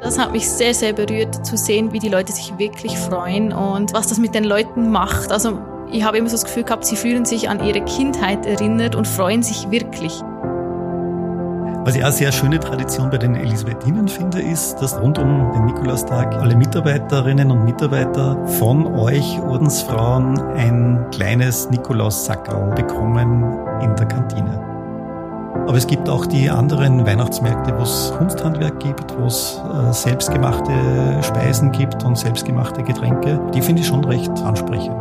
Das hat mich sehr, sehr berührt zu sehen, wie die Leute sich wirklich freuen und was das mit den Leuten macht. Also ich habe immer so das Gefühl gehabt, sie fühlen sich an ihre Kindheit erinnert und freuen sich wirklich. Was ich auch sehr schöne Tradition bei den Elisabethinen finde, ist, dass rund um den Nikolaustag alle Mitarbeiterinnen und Mitarbeiter von euch Ordensfrauen ein kleines Nikolaussackerl bekommen in der Kantine. Aber es gibt auch die anderen Weihnachtsmärkte, wo es Kunsthandwerk gibt, wo es äh, selbstgemachte Speisen gibt und selbstgemachte Getränke. Die finde ich schon recht ansprechend.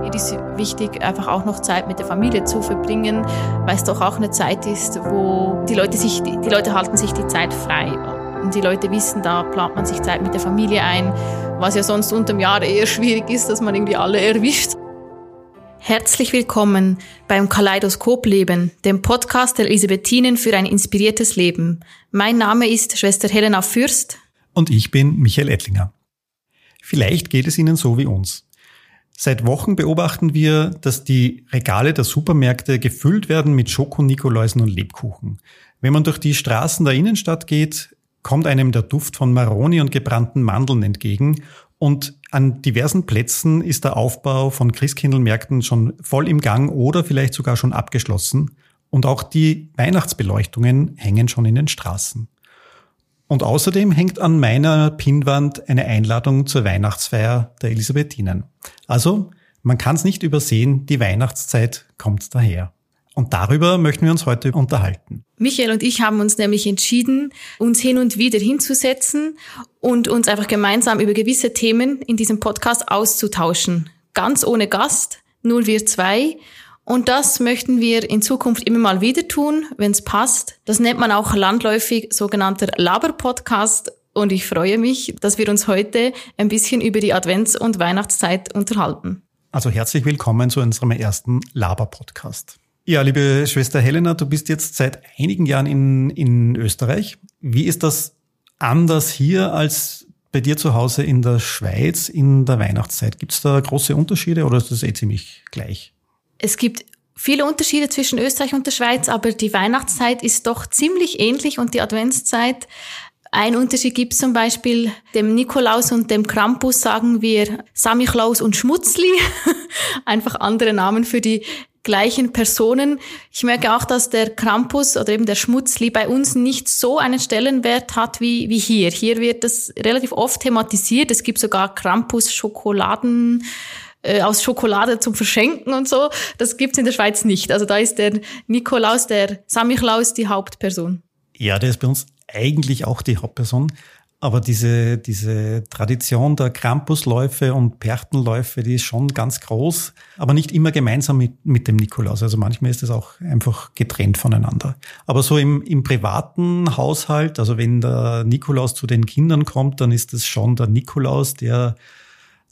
Mir ist wichtig, einfach auch noch Zeit mit der Familie zu verbringen, weil es doch auch eine Zeit ist, wo die Leute sich, die Leute halten sich die Zeit frei. Und die Leute wissen, da plant man sich Zeit mit der Familie ein, was ja sonst unterm Jahr eher schwierig ist, dass man irgendwie alle erwischt. Herzlich willkommen beim Kaleidoskop Leben, dem Podcast der Elisabethinen für ein inspiriertes Leben. Mein Name ist Schwester Helena Fürst. Und ich bin Michael Ettlinger. Vielleicht geht es Ihnen so wie uns. Seit Wochen beobachten wir, dass die Regale der Supermärkte gefüllt werden mit Schoko-Nikoläusen und Lebkuchen. Wenn man durch die Straßen der Innenstadt geht, kommt einem der Duft von Maroni und gebrannten Mandeln entgegen und an diversen Plätzen ist der Aufbau von Christkindlmärkten schon voll im Gang oder vielleicht sogar schon abgeschlossen. Und auch die Weihnachtsbeleuchtungen hängen schon in den Straßen. Und außerdem hängt an meiner Pinnwand eine Einladung zur Weihnachtsfeier der Elisabethinen. Also, man kann es nicht übersehen, die Weihnachtszeit kommt daher. Und darüber möchten wir uns heute unterhalten. Michael und ich haben uns nämlich entschieden, uns hin und wieder hinzusetzen und uns einfach gemeinsam über gewisse Themen in diesem Podcast auszutauschen. Ganz ohne Gast, nur wir zwei. Und das möchten wir in Zukunft immer mal wieder tun, wenn es passt. Das nennt man auch landläufig sogenannter Laber-Podcast. Und ich freue mich, dass wir uns heute ein bisschen über die Advents- und Weihnachtszeit unterhalten. Also herzlich willkommen zu unserem ersten Laber-Podcast. Ja, liebe Schwester Helena, du bist jetzt seit einigen Jahren in, in Österreich. Wie ist das anders hier als bei dir zu Hause in der Schweiz in der Weihnachtszeit? Gibt es da große Unterschiede oder ist das eh ziemlich gleich? Es gibt viele Unterschiede zwischen Österreich und der Schweiz, aber die Weihnachtszeit ist doch ziemlich ähnlich und die Adventszeit. Ein Unterschied gibt zum Beispiel dem Nikolaus und dem Krampus sagen wir Samichlaus und Schmutzli. Einfach andere Namen für die gleichen Personen. Ich merke auch, dass der Krampus oder eben der Schmutzli bei uns nicht so einen Stellenwert hat wie, wie hier. Hier wird das relativ oft thematisiert. Es gibt sogar Krampus-Schokoladen äh, aus Schokolade zum Verschenken und so. Das gibt's in der Schweiz nicht. Also da ist der Nikolaus, der Samichlaus die Hauptperson. Ja, der ist bei uns eigentlich auch die Hauptperson. Aber diese, diese Tradition der Krampusläufe und Perchtenläufe, die ist schon ganz groß, aber nicht immer gemeinsam mit, mit dem Nikolaus. Also manchmal ist es auch einfach getrennt voneinander. Aber so im, im privaten Haushalt, also wenn der Nikolaus zu den Kindern kommt, dann ist es schon der Nikolaus, der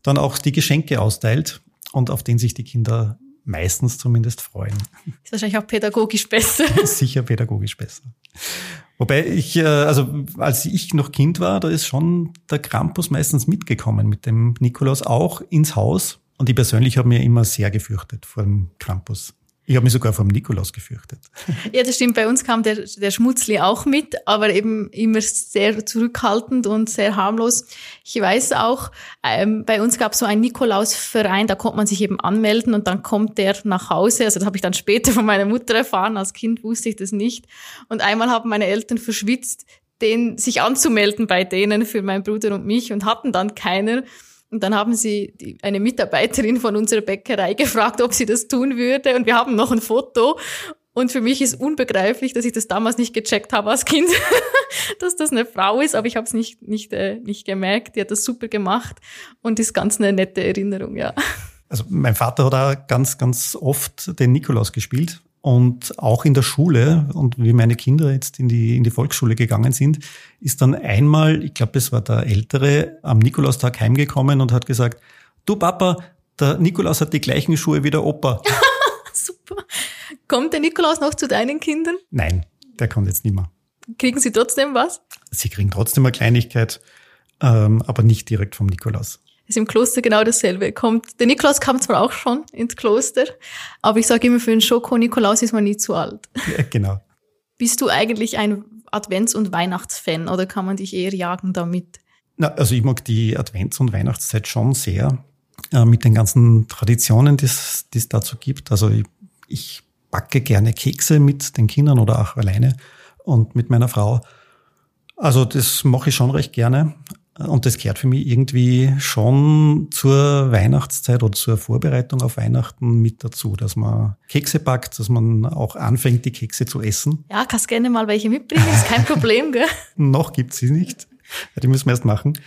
dann auch die Geschenke austeilt und auf den sich die Kinder meistens zumindest freuen. Ist wahrscheinlich auch pädagogisch besser. Sicher pädagogisch besser. Wobei ich, äh, also als ich noch Kind war, da ist schon der Krampus meistens mitgekommen mit dem Nikolaus auch ins Haus. Und ich persönlich habe mir immer sehr gefürchtet vor dem Krampus. Ich habe mich sogar vom Nikolaus gefürchtet. Ja, das stimmt. Bei uns kam der, der Schmutzli auch mit, aber eben immer sehr zurückhaltend und sehr harmlos. Ich weiß auch, ähm, bei uns gab es so einen Nikolausverein, da konnte man sich eben anmelden und dann kommt der nach Hause. Also das habe ich dann später von meiner Mutter erfahren. Als Kind wusste ich das nicht. Und einmal haben meine Eltern verschwitzt, den sich anzumelden bei denen für meinen Bruder und mich und hatten dann keiner. Und dann haben sie die, eine Mitarbeiterin von unserer Bäckerei gefragt, ob sie das tun würde. Und wir haben noch ein Foto. Und für mich ist unbegreiflich, dass ich das damals nicht gecheckt habe als Kind, dass das eine Frau ist, aber ich habe es nicht, nicht, äh, nicht gemerkt. Die hat das super gemacht und ist ganz eine nette Erinnerung, ja. Also mein Vater hat auch ganz, ganz oft den Nikolaus gespielt und auch in der Schule und wie meine Kinder jetzt in die, in die Volksschule gegangen sind, ist dann einmal, ich glaube, es war der Ältere, am Nikolaustag heimgekommen und hat gesagt, du Papa, der Nikolaus hat die gleichen Schuhe wie der Opa. Super. Kommt der Nikolaus noch zu deinen Kindern? Nein, der kommt jetzt nicht mehr. Kriegen sie trotzdem was? Sie kriegen trotzdem eine Kleinigkeit, ähm, aber nicht direkt vom Nikolaus ist im Kloster genau dasselbe. Kommt, der Nikolaus kam zwar auch schon ins Kloster, aber ich sage immer, für einen Schoko-Nikolaus ist man nie zu alt. Ja, genau. Bist du eigentlich ein Advents- und Weihnachtsfan oder kann man dich eher jagen damit? Na, also ich mag die Advents- und Weihnachtszeit schon sehr äh, mit den ganzen Traditionen, die es dazu gibt. Also ich, ich backe gerne Kekse mit den Kindern oder auch alleine und mit meiner Frau. Also das mache ich schon recht gerne. Und das gehört für mich irgendwie schon zur Weihnachtszeit oder zur Vorbereitung auf Weihnachten mit dazu, dass man Kekse backt, dass man auch anfängt, die Kekse zu essen. Ja, kannst gerne mal welche mitbringen, ist kein Problem, gell? Noch gibt's sie nicht. Die müssen wir erst machen.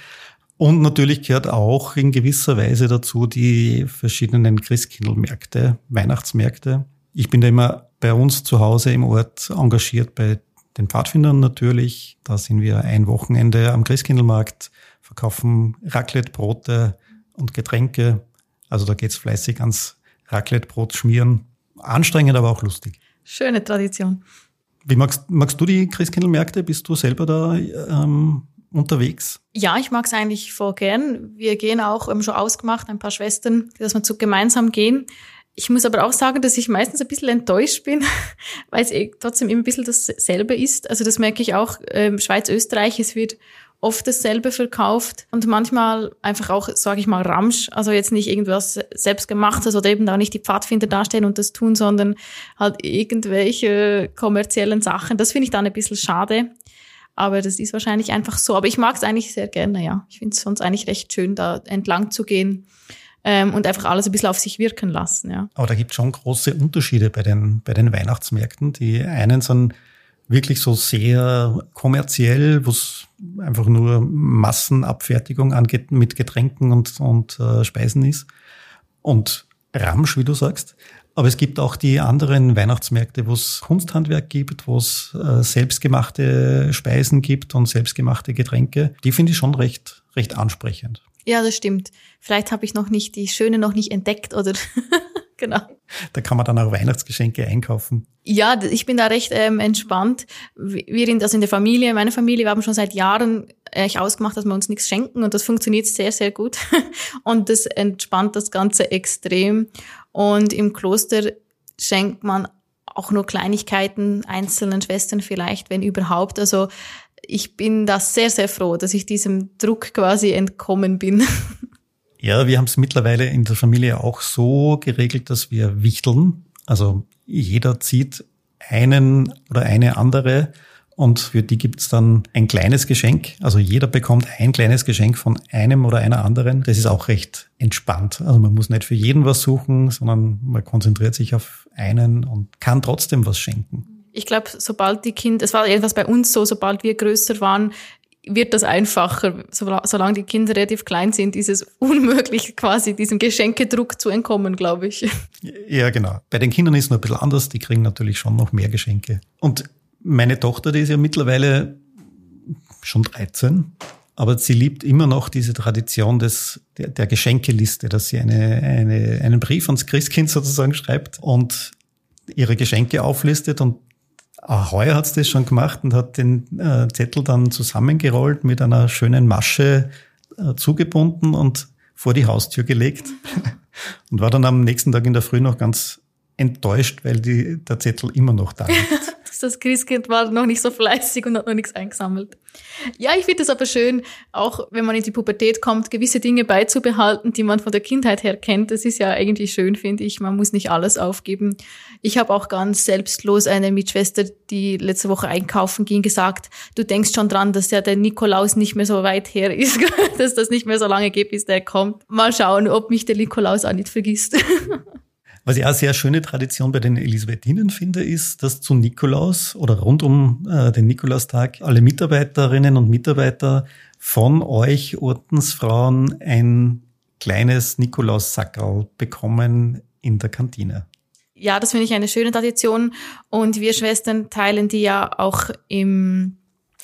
Und natürlich gehört auch in gewisser Weise dazu die verschiedenen Christkindlmärkte, Weihnachtsmärkte. Ich bin da immer bei uns zu Hause im Ort engagiert bei den Pfadfindern natürlich. Da sind wir ein Wochenende am Christkindlmarkt, verkaufen Raclette-Brote und Getränke. Also da geht's fleißig ans Raclette-Brot schmieren. Anstrengend, aber auch lustig. Schöne Tradition. Wie magst, magst du die Christkindlmärkte? Bist du selber da ähm, unterwegs? Ja, ich mag es eigentlich voll gern. Wir gehen auch, haben schon ausgemacht, ein paar Schwestern, dass wir zu gemeinsam gehen. Ich muss aber auch sagen, dass ich meistens ein bisschen enttäuscht bin, weil es eh trotzdem immer ein bisschen dasselbe ist. Also das merke ich auch, ähm, Schweiz, Österreich, es wird oft dasselbe verkauft und manchmal einfach auch, sage ich mal, Ramsch. Also jetzt nicht irgendwas selbstgemachtes oder eben da nicht die Pfadfinder dastehen und das tun, sondern halt irgendwelche kommerziellen Sachen. Das finde ich dann ein bisschen schade. Aber das ist wahrscheinlich einfach so. Aber ich mag es eigentlich sehr gerne, ja. Ich finde es sonst eigentlich recht schön, da entlang zu gehen ähm, und einfach alles ein bisschen auf sich wirken lassen, ja. Aber da gibt es schon große Unterschiede bei den, bei den Weihnachtsmärkten. Die einen sind wirklich so sehr kommerziell, wo es einfach nur Massenabfertigung angeht mit Getränken und, und äh, Speisen ist. Und Ramsch, wie du sagst. Aber es gibt auch die anderen Weihnachtsmärkte, wo es Kunsthandwerk gibt, wo es äh, selbstgemachte Speisen gibt und selbstgemachte Getränke. Die finde ich schon recht, recht ansprechend. Ja, das stimmt. Vielleicht habe ich noch nicht die Schöne noch nicht entdeckt oder genau. Da kann man dann auch Weihnachtsgeschenke einkaufen. Ja, ich bin da recht ähm, entspannt. Wir in, also in der Familie, meine Familie, wir haben schon seit Jahren echt ausgemacht, dass wir uns nichts schenken und das funktioniert sehr, sehr gut. Und das entspannt das Ganze extrem. Und im Kloster schenkt man auch nur Kleinigkeiten einzelnen Schwestern vielleicht, wenn überhaupt. Also ich bin da sehr, sehr froh, dass ich diesem Druck quasi entkommen bin. Ja, wir haben es mittlerweile in der Familie auch so geregelt, dass wir wichteln. Also jeder zieht einen oder eine andere und für die gibt's dann ein kleines Geschenk. Also jeder bekommt ein kleines Geschenk von einem oder einer anderen. Das ist auch recht entspannt. Also man muss nicht für jeden was suchen, sondern man konzentriert sich auf einen und kann trotzdem was schenken. Ich glaube, sobald die Kinder, es war etwas bei uns so, sobald wir größer waren, wird das einfacher. Solange die Kinder relativ klein sind, ist es unmöglich, quasi diesem Geschenkedruck zu entkommen, glaube ich. Ja, genau. Bei den Kindern ist es nur ein bisschen anders. Die kriegen natürlich schon noch mehr Geschenke. Und meine Tochter, die ist ja mittlerweile schon 13, aber sie liebt immer noch diese Tradition des, der, der Geschenkeliste, dass sie eine, eine, einen Brief ans Christkind sozusagen schreibt und ihre Geschenke auflistet und auch heuer hat sie das schon gemacht und hat den äh, Zettel dann zusammengerollt mit einer schönen Masche äh, zugebunden und vor die Haustür gelegt und war dann am nächsten Tag in der Früh noch ganz enttäuscht, weil die, der Zettel immer noch da liegt. Das Christkind war noch nicht so fleißig und hat noch nichts eingesammelt. Ja, ich finde es aber schön, auch wenn man in die Pubertät kommt, gewisse Dinge beizubehalten, die man von der Kindheit her kennt. Das ist ja eigentlich schön, finde ich. Man muss nicht alles aufgeben. Ich habe auch ganz selbstlos eine Mitschwester, die letzte Woche einkaufen ging, gesagt, du denkst schon dran, dass ja der Nikolaus nicht mehr so weit her ist, dass das nicht mehr so lange geht, bis der kommt. Mal schauen, ob mich der Nikolaus auch nicht vergisst. Was ich auch sehr schöne Tradition bei den Elisabethinen finde, ist, dass zu Nikolaus oder rund um äh, den Nikolaustag alle Mitarbeiterinnen und Mitarbeiter von euch Ordensfrauen ein kleines Nikolaussackerl bekommen in der Kantine. Ja, das finde ich eine schöne Tradition. Und wir Schwestern teilen die ja auch im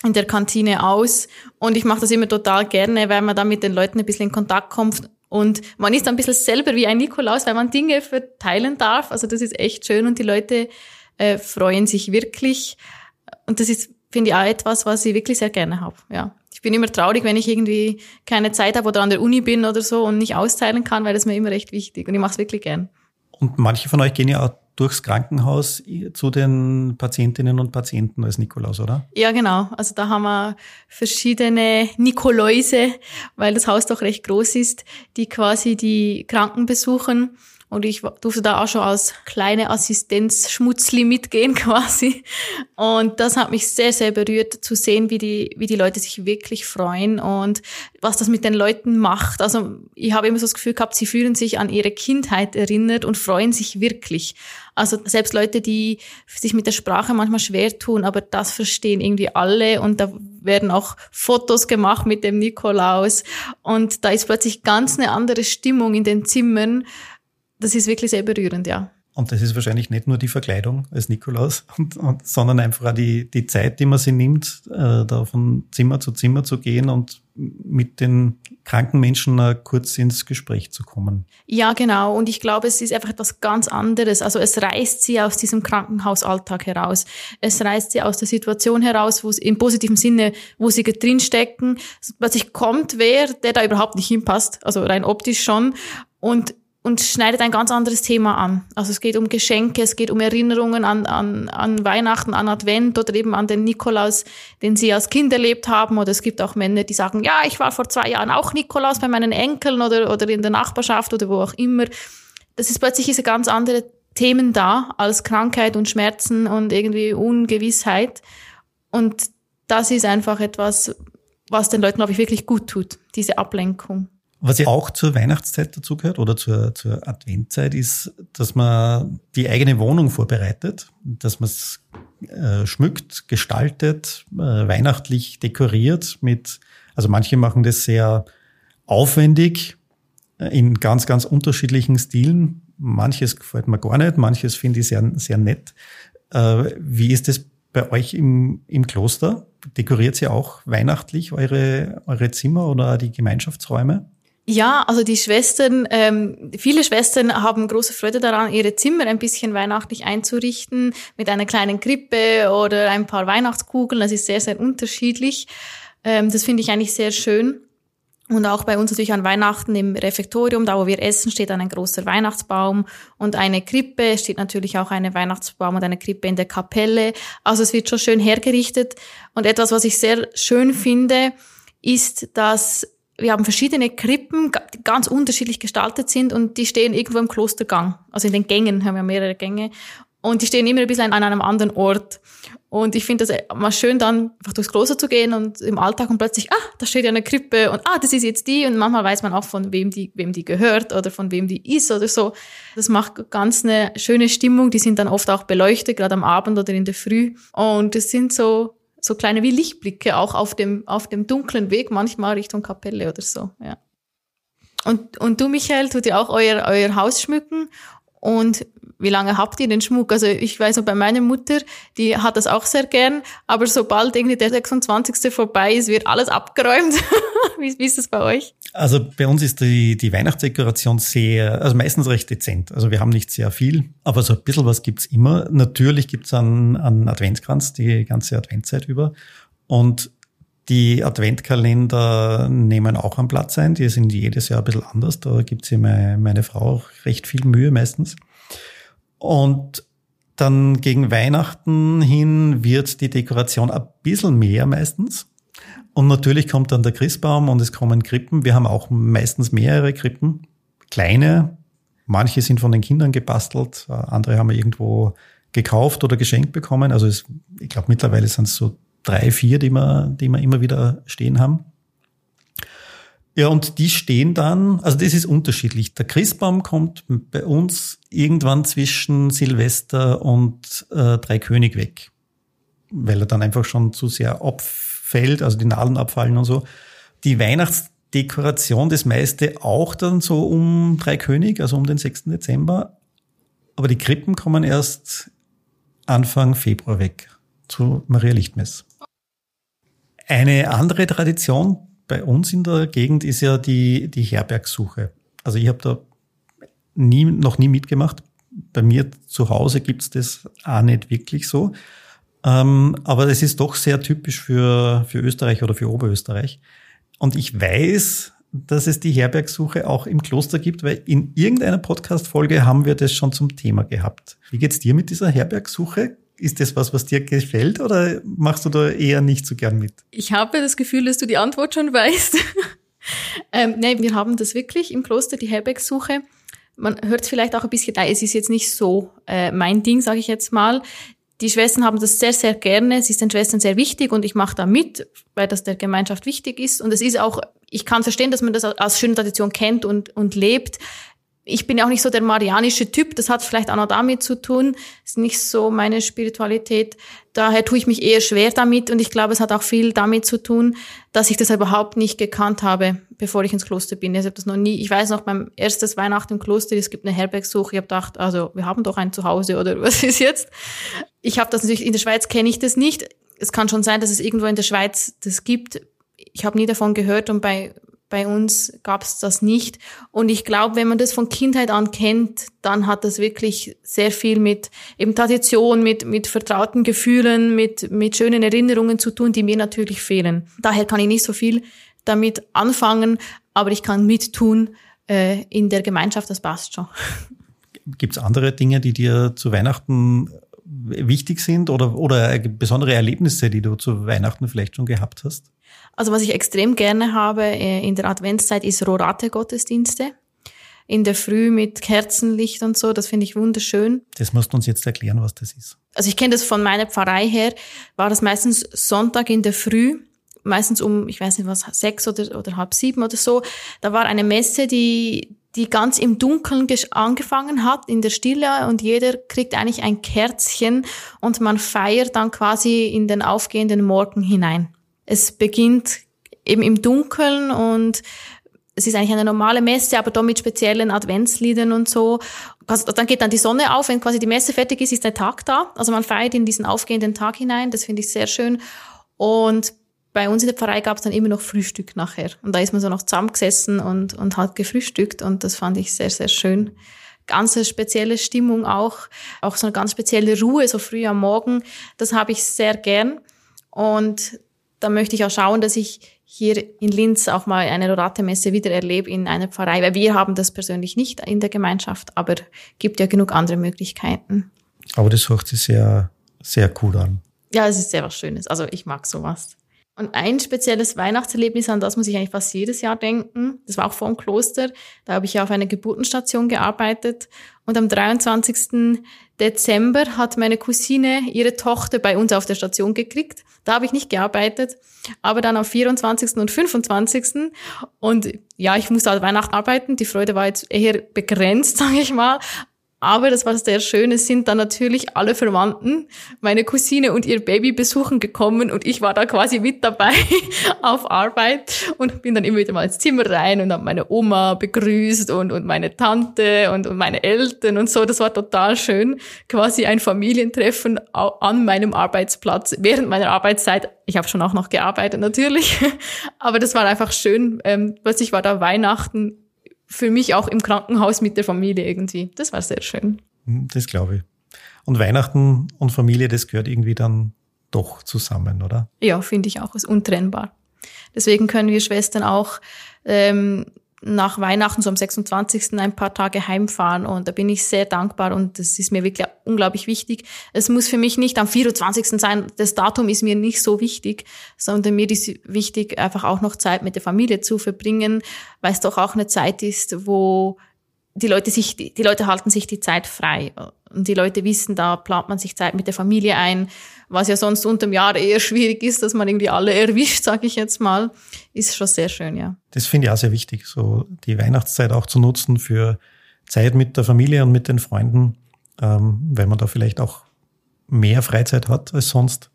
in der Kantine aus. Und ich mache das immer total gerne, weil man da mit den Leuten ein bisschen in Kontakt kommt und man ist ein bisschen selber wie ein Nikolaus, weil man Dinge verteilen darf. Also das ist echt schön und die Leute äh, freuen sich wirklich. Und das ist, finde ich, auch etwas, was ich wirklich sehr gerne habe. Ja. Ich bin immer traurig, wenn ich irgendwie keine Zeit habe oder an der Uni bin oder so und nicht austeilen kann, weil das mir immer recht wichtig und ich mache es wirklich gern. Und manche von euch gehen ja auch durchs Krankenhaus zu den Patientinnen und Patienten als Nikolaus, oder? Ja, genau. Also da haben wir verschiedene Nikoläuse, weil das Haus doch recht groß ist, die quasi die Kranken besuchen und ich durfte da auch schon als kleine Assistenz Schmutzli mitgehen quasi. Und das hat mich sehr, sehr berührt zu sehen, wie die, wie die Leute sich wirklich freuen und was das mit den Leuten macht. Also ich habe immer so das Gefühl gehabt, sie fühlen sich an ihre Kindheit erinnert und freuen sich wirklich. Also selbst Leute, die sich mit der Sprache manchmal schwer tun, aber das verstehen irgendwie alle und da werden auch Fotos gemacht mit dem Nikolaus und da ist plötzlich ganz eine andere Stimmung in den Zimmern das ist wirklich sehr berührend, ja. Und das ist wahrscheinlich nicht nur die Verkleidung als Nikolaus, und, und, sondern einfach auch die, die Zeit, die man sich nimmt, äh, da von Zimmer zu Zimmer zu gehen und mit den kranken Menschen äh, kurz ins Gespräch zu kommen. Ja, genau. Und ich glaube, es ist einfach etwas ganz anderes. Also es reißt sie aus diesem Krankenhausalltag heraus. Es reißt sie aus der Situation heraus, wo sie im positiven Sinne, wo sie drinstecken. Plötzlich kommt wer, der da überhaupt nicht hinpasst, also rein optisch schon. Und und schneidet ein ganz anderes Thema an. Also es geht um Geschenke, es geht um Erinnerungen an, an, an Weihnachten, an Advent oder eben an den Nikolaus, den sie als Kind erlebt haben. Oder es gibt auch Männer, die sagen, ja, ich war vor zwei Jahren auch Nikolaus bei meinen Enkeln oder, oder in der Nachbarschaft oder wo auch immer. Das ist plötzlich diese ganz andere Themen da als Krankheit und Schmerzen und irgendwie Ungewissheit. Und das ist einfach etwas, was den Leuten, glaube ich, wirklich gut tut, diese Ablenkung. Was ja auch zur Weihnachtszeit dazugehört oder zur, zur Adventzeit ist, dass man die eigene Wohnung vorbereitet, dass man es äh, schmückt, gestaltet, äh, weihnachtlich dekoriert mit, also manche machen das sehr aufwendig äh, in ganz, ganz unterschiedlichen Stilen. Manches gefällt mir gar nicht, manches finde ich sehr, sehr nett. Äh, wie ist das bei euch im, im Kloster? Dekoriert ihr auch weihnachtlich eure, eure Zimmer oder die Gemeinschaftsräume? Ja, also die Schwestern, ähm, viele Schwestern haben große Freude daran, ihre Zimmer ein bisschen weihnachtlich einzurichten, mit einer kleinen Krippe oder ein paar Weihnachtskugeln. Das ist sehr, sehr unterschiedlich. Ähm, das finde ich eigentlich sehr schön. Und auch bei uns natürlich an Weihnachten im Refektorium, da wo wir essen, steht dann ein großer Weihnachtsbaum und eine Krippe, steht natürlich auch eine Weihnachtsbaum und eine Krippe in der Kapelle. Also es wird schon schön hergerichtet. Und etwas, was ich sehr schön finde, ist, dass wir haben verschiedene Krippen, die ganz unterschiedlich gestaltet sind und die stehen irgendwo im Klostergang. Also in den Gängen haben wir mehrere Gänge. Und die stehen immer ein bisschen an einem anderen Ort. Und ich finde das mal schön, dann einfach durchs Kloster zu gehen und im Alltag und plötzlich, ah, da steht ja eine Krippe und ah, das ist jetzt die. Und manchmal weiß man auch, von wem die, wem die gehört oder von wem die ist oder so. Das macht ganz eine schöne Stimmung. Die sind dann oft auch beleuchtet, gerade am Abend oder in der Früh. Und es sind so so kleine wie Lichtblicke auch auf dem, auf dem dunklen Weg, manchmal Richtung Kapelle oder so, ja. Und, und du, Michael, tut ihr auch euer, euer Haus schmücken und wie lange habt ihr den Schmuck? Also ich weiß noch, bei meiner Mutter, die hat das auch sehr gern, aber sobald irgendwie der 26. vorbei ist, wird alles abgeräumt. wie, wie ist das bei euch? Also bei uns ist die, die Weihnachtsdekoration sehr, also meistens recht dezent. Also wir haben nicht sehr viel, aber so ein bisschen was gibt's immer. Natürlich gibt's einen, einen Adventskranz die ganze Adventzeit über. Und die Adventkalender nehmen auch einen Platz ein. Die sind jedes Jahr ein bisschen anders. Da gibt sich meine, meine Frau auch recht viel Mühe meistens. Und dann gegen Weihnachten hin wird die Dekoration ein bisschen mehr meistens. Und natürlich kommt dann der Christbaum und es kommen Krippen. Wir haben auch meistens mehrere Krippen. Kleine. Manche sind von den Kindern gebastelt. Andere haben wir irgendwo gekauft oder geschenkt bekommen. Also es, ich glaube mittlerweile sind es so drei, vier, die wir, die wir immer wieder stehen haben. Ja, und die stehen dann, also das ist unterschiedlich. Der Christbaum kommt bei uns irgendwann zwischen Silvester und äh, Dreikönig weg, weil er dann einfach schon zu sehr abfällt, also die Nadeln abfallen und so. Die Weihnachtsdekoration, das meiste auch dann so um Dreikönig, also um den 6. Dezember. Aber die Krippen kommen erst Anfang Februar weg zu Maria Lichtmess. Eine andere Tradition bei uns in der Gegend ist ja die, die Herbergsuche. Also ich habe da nie, noch nie mitgemacht. Bei mir zu Hause gibt's das auch nicht wirklich so. Ähm, aber es ist doch sehr typisch für, für Österreich oder für Oberösterreich. Und ich weiß, dass es die Herbergsuche auch im Kloster gibt, weil in irgendeiner Podcast-Folge haben wir das schon zum Thema gehabt. Wie geht's dir mit dieser Herbergsuche? Ist das was, was dir gefällt oder machst du da eher nicht so gern mit? Ich habe das Gefühl, dass du die Antwort schon weißt. ähm, nee, wir haben das wirklich im Kloster, die Herbergsuche. Man hört es vielleicht auch ein bisschen, es ist jetzt nicht so äh, mein Ding, sage ich jetzt mal. Die Schwestern haben das sehr, sehr gerne. Es ist den Schwestern sehr wichtig und ich mache da mit, weil das der Gemeinschaft wichtig ist. Und es ist auch, ich kann verstehen, dass man das als schöne Tradition kennt und, und lebt ich bin ja auch nicht so der marianische Typ, das hat vielleicht auch noch damit zu tun, ist nicht so meine Spiritualität. Daher tue ich mich eher schwer damit und ich glaube, es hat auch viel damit zu tun, dass ich das überhaupt nicht gekannt habe, bevor ich ins Kloster bin. Ich habe das noch nie, ich weiß noch beim erstes Weihnachten im Kloster, es gibt eine Herbergsuche, ich habe gedacht, also wir haben doch ein Zuhause oder was ist jetzt? Ich habe das natürlich, in der Schweiz kenne ich das nicht. Es kann schon sein, dass es irgendwo in der Schweiz das gibt. Ich habe nie davon gehört und bei bei uns gab es das nicht. Und ich glaube, wenn man das von Kindheit an kennt, dann hat das wirklich sehr viel mit eben Tradition, mit, mit vertrauten Gefühlen, mit, mit schönen Erinnerungen zu tun, die mir natürlich fehlen. Daher kann ich nicht so viel damit anfangen, aber ich kann mittun äh, in der Gemeinschaft, das passt schon. Gibt es andere Dinge, die dir zu Weihnachten wichtig sind oder, oder besondere Erlebnisse, die du zu Weihnachten vielleicht schon gehabt hast? Also was ich extrem gerne habe äh, in der Adventszeit ist Rorate-Gottesdienste. In der Früh mit Kerzenlicht und so, das finde ich wunderschön. Das musst du uns jetzt erklären, was das ist. Also ich kenne das von meiner Pfarrei her, war das meistens Sonntag in der Früh, meistens um, ich weiß nicht was, sechs oder, oder halb sieben oder so. Da war eine Messe, die, die ganz im Dunkeln angefangen hat, in der Stille und jeder kriegt eigentlich ein Kerzchen und man feiert dann quasi in den aufgehenden Morgen hinein. Es beginnt eben im Dunkeln und es ist eigentlich eine normale Messe, aber da mit speziellen Adventsliedern und so. Dann geht dann die Sonne auf, wenn quasi die Messe fertig ist, ist der Tag da. Also man feiert in diesen aufgehenden Tag hinein, das finde ich sehr schön. Und bei uns in der Pfarrei gab es dann immer noch Frühstück nachher. Und da ist man so noch zusammengesessen und, und hat gefrühstückt und das fand ich sehr, sehr schön. Ganz eine spezielle Stimmung auch, auch so eine ganz spezielle Ruhe, so früh am Morgen. Das habe ich sehr gern. Und da möchte ich auch schauen, dass ich hier in Linz auch mal eine Lorate-Messe wieder erlebe in einer Pfarrei, weil wir haben das persönlich nicht in der Gemeinschaft, aber gibt ja genug andere Möglichkeiten. Aber das hört sich sehr, sehr cool an. Ja, es ist sehr was Schönes. Also ich mag sowas. Und ein spezielles Weihnachtserlebnis, an das muss ich eigentlich fast jedes Jahr denken. Das war auch vor dem Kloster. Da habe ich ja auf einer Geburtenstation gearbeitet. Und am 23. Dezember hat meine Cousine ihre Tochter bei uns auf der Station gekriegt. Da habe ich nicht gearbeitet. Aber dann am 24. und 25. Und ja, ich musste halt Weihnachten arbeiten. Die Freude war jetzt eher begrenzt, sage ich mal. Aber das war sehr schön. Es sind dann natürlich alle Verwandten, meine Cousine und ihr Baby besuchen gekommen und ich war da quasi mit dabei auf Arbeit und bin dann immer wieder mal ins Zimmer rein und habe meine Oma begrüßt und, und meine Tante und, und meine Eltern und so. Das war total schön. Quasi ein Familientreffen an meinem Arbeitsplatz während meiner Arbeitszeit. Ich habe schon auch noch gearbeitet natürlich, aber das war einfach schön. Ähm, plötzlich war da Weihnachten für mich auch im Krankenhaus mit der Familie irgendwie. Das war sehr schön. Hm, das glaube ich. Und Weihnachten und Familie, das gehört irgendwie dann doch zusammen, oder? Ja, finde ich auch, ist untrennbar. Deswegen können wir Schwestern auch ähm, nach Weihnachten, so am 26. ein paar Tage heimfahren und da bin ich sehr dankbar und das ist mir wirklich unglaublich wichtig. Es muss für mich nicht am 24. sein, das Datum ist mir nicht so wichtig, sondern mir ist wichtig, einfach auch noch Zeit mit der Familie zu verbringen, weil es doch auch eine Zeit ist, wo die Leute sich, die, Leute halten sich die Zeit frei und die Leute wissen, da plant man sich Zeit mit der Familie ein was ja sonst unterm Jahr eher schwierig ist, dass man irgendwie alle erwischt, sage ich jetzt mal, ist schon sehr schön, ja. Das finde ich auch sehr wichtig, so die Weihnachtszeit auch zu nutzen für Zeit mit der Familie und mit den Freunden, ähm, weil man da vielleicht auch mehr Freizeit hat als sonst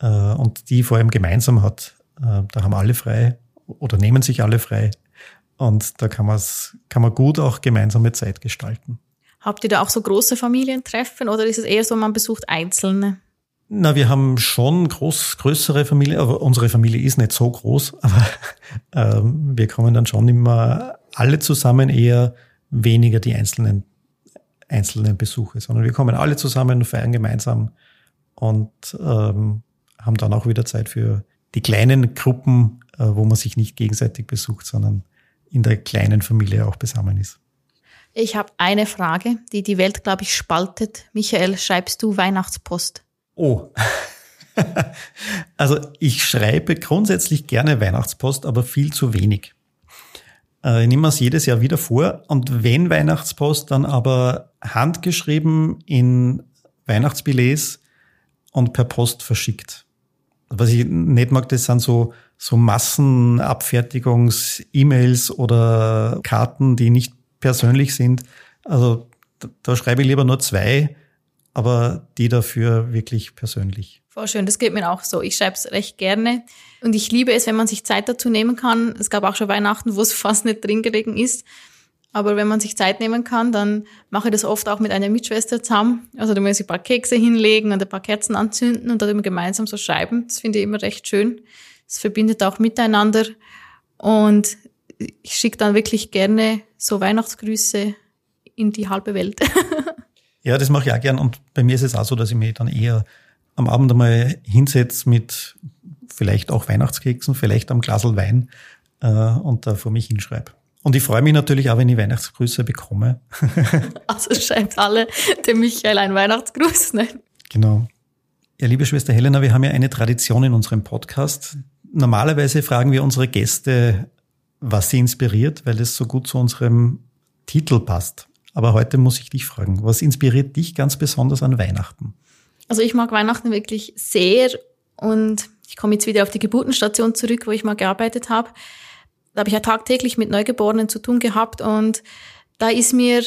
äh, und die vor allem gemeinsam hat. Äh, da haben alle frei oder nehmen sich alle frei und da kann, man's, kann man gut auch gemeinsame Zeit gestalten. Habt ihr da auch so große Familientreffen oder ist es eher so, man besucht einzelne? Na, wir haben schon groß, größere Familie, aber unsere Familie ist nicht so groß, aber ähm, wir kommen dann schon immer alle zusammen, eher weniger die einzelnen, einzelnen Besuche, sondern wir kommen alle zusammen, feiern gemeinsam und ähm, haben dann auch wieder Zeit für die kleinen Gruppen, äh, wo man sich nicht gegenseitig besucht, sondern in der kleinen Familie auch beisammen ist. Ich habe eine Frage, die die Welt, glaube ich, spaltet. Michael, schreibst du Weihnachtspost? Oh. also ich schreibe grundsätzlich gerne Weihnachtspost, aber viel zu wenig. Äh, ich nehme es jedes Jahr wieder vor und wenn Weihnachtspost, dann aber handgeschrieben in Weihnachtsbillets und per Post verschickt. Was ich nicht mag, das sind so, so Massenabfertigungs-E-Mails oder Karten, die nicht persönlich sind. Also da, da schreibe ich lieber nur zwei, aber die dafür wirklich persönlich. Voll schön, das geht mir auch so. Ich schreibe es recht gerne und ich liebe es, wenn man sich Zeit dazu nehmen kann. Es gab auch schon Weihnachten, wo es fast nicht drin gelegen ist. Aber wenn man sich Zeit nehmen kann, dann mache ich das oft auch mit einer Mitschwester zusammen. Also da muss ich ein paar Kekse hinlegen und ein paar Kerzen anzünden und dann immer gemeinsam so schreiben. Das finde ich immer recht schön. Es verbindet auch miteinander. Und ich schicke dann wirklich gerne so Weihnachtsgrüße in die halbe Welt. ja, das mache ich auch gern. Und bei mir ist es auch so, dass ich mich dann eher am Abend einmal hinsetze mit vielleicht auch Weihnachtskeksen, vielleicht am Glasel Wein äh, und da vor mich hinschreibe. Und ich freue mich natürlich auch, wenn ich Weihnachtsgrüße bekomme. also schreibt alle dem Michael ein Weihnachtsgruß, ne? Genau. Ja, liebe Schwester Helena, wir haben ja eine Tradition in unserem Podcast. Normalerweise fragen wir unsere Gäste, was sie inspiriert, weil es so gut zu unserem Titel passt. Aber heute muss ich dich fragen, was inspiriert dich ganz besonders an Weihnachten? Also ich mag Weihnachten wirklich sehr und ich komme jetzt wieder auf die Geburtenstation zurück, wo ich mal gearbeitet habe da habe ich ja tagtäglich mit Neugeborenen zu tun gehabt und da ist mir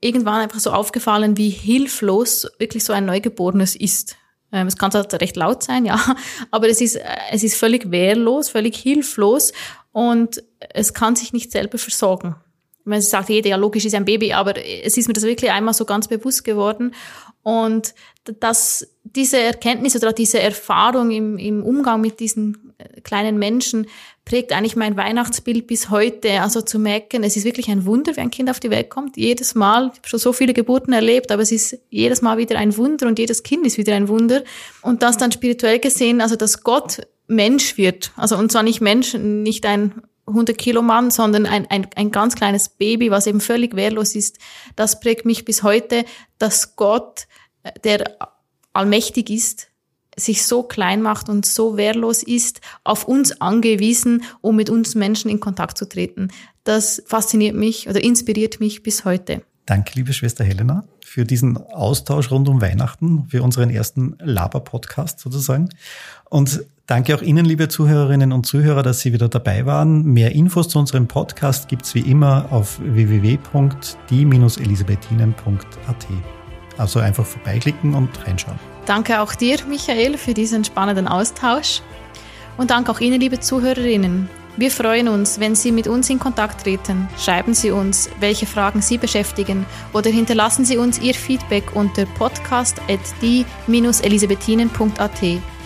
irgendwann einfach so aufgefallen, wie hilflos wirklich so ein Neugeborenes ist. Ähm, es kann zwar recht laut sein, ja, aber es ist, äh, es ist völlig wehrlos, völlig hilflos und es kann sich nicht selber versorgen. Man sagt jeder, ja, logisch ist ein Baby, aber es ist mir das wirklich einmal so ganz bewusst geworden. Und dass diese Erkenntnis oder diese Erfahrung im, im Umgang mit diesen äh, kleinen Menschen prägt eigentlich mein Weihnachtsbild bis heute. Also zu merken, es ist wirklich ein Wunder, wie ein Kind auf die Welt kommt. Jedes Mal, ich habe schon so viele Geburten erlebt, aber es ist jedes Mal wieder ein Wunder und jedes Kind ist wieder ein Wunder. Und das dann spirituell gesehen, also dass Gott Mensch wird. Also und zwar nicht Mensch, nicht ein 100 Kilo Mann, sondern ein, ein, ein ganz kleines Baby, was eben völlig wehrlos ist. Das prägt mich bis heute, dass Gott, äh, der allmächtig ist, sich so klein macht und so wehrlos ist, auf uns angewiesen, um mit uns Menschen in Kontakt zu treten. Das fasziniert mich oder inspiriert mich bis heute. Danke, liebe Schwester Helena, für diesen Austausch rund um Weihnachten, für unseren ersten Laber-Podcast sozusagen. Und danke auch Ihnen, liebe Zuhörerinnen und Zuhörer, dass Sie wieder dabei waren. Mehr Infos zu unserem Podcast gibt's wie immer auf www.die-elisabethinen.at. Also einfach vorbeiklicken und reinschauen. Danke auch dir, Michael, für diesen spannenden Austausch. Und danke auch Ihnen, liebe Zuhörerinnen. Wir freuen uns, wenn Sie mit uns in Kontakt treten. Schreiben Sie uns, welche Fragen Sie beschäftigen oder hinterlassen Sie uns Ihr Feedback unter podcast.die-elisabethinen.at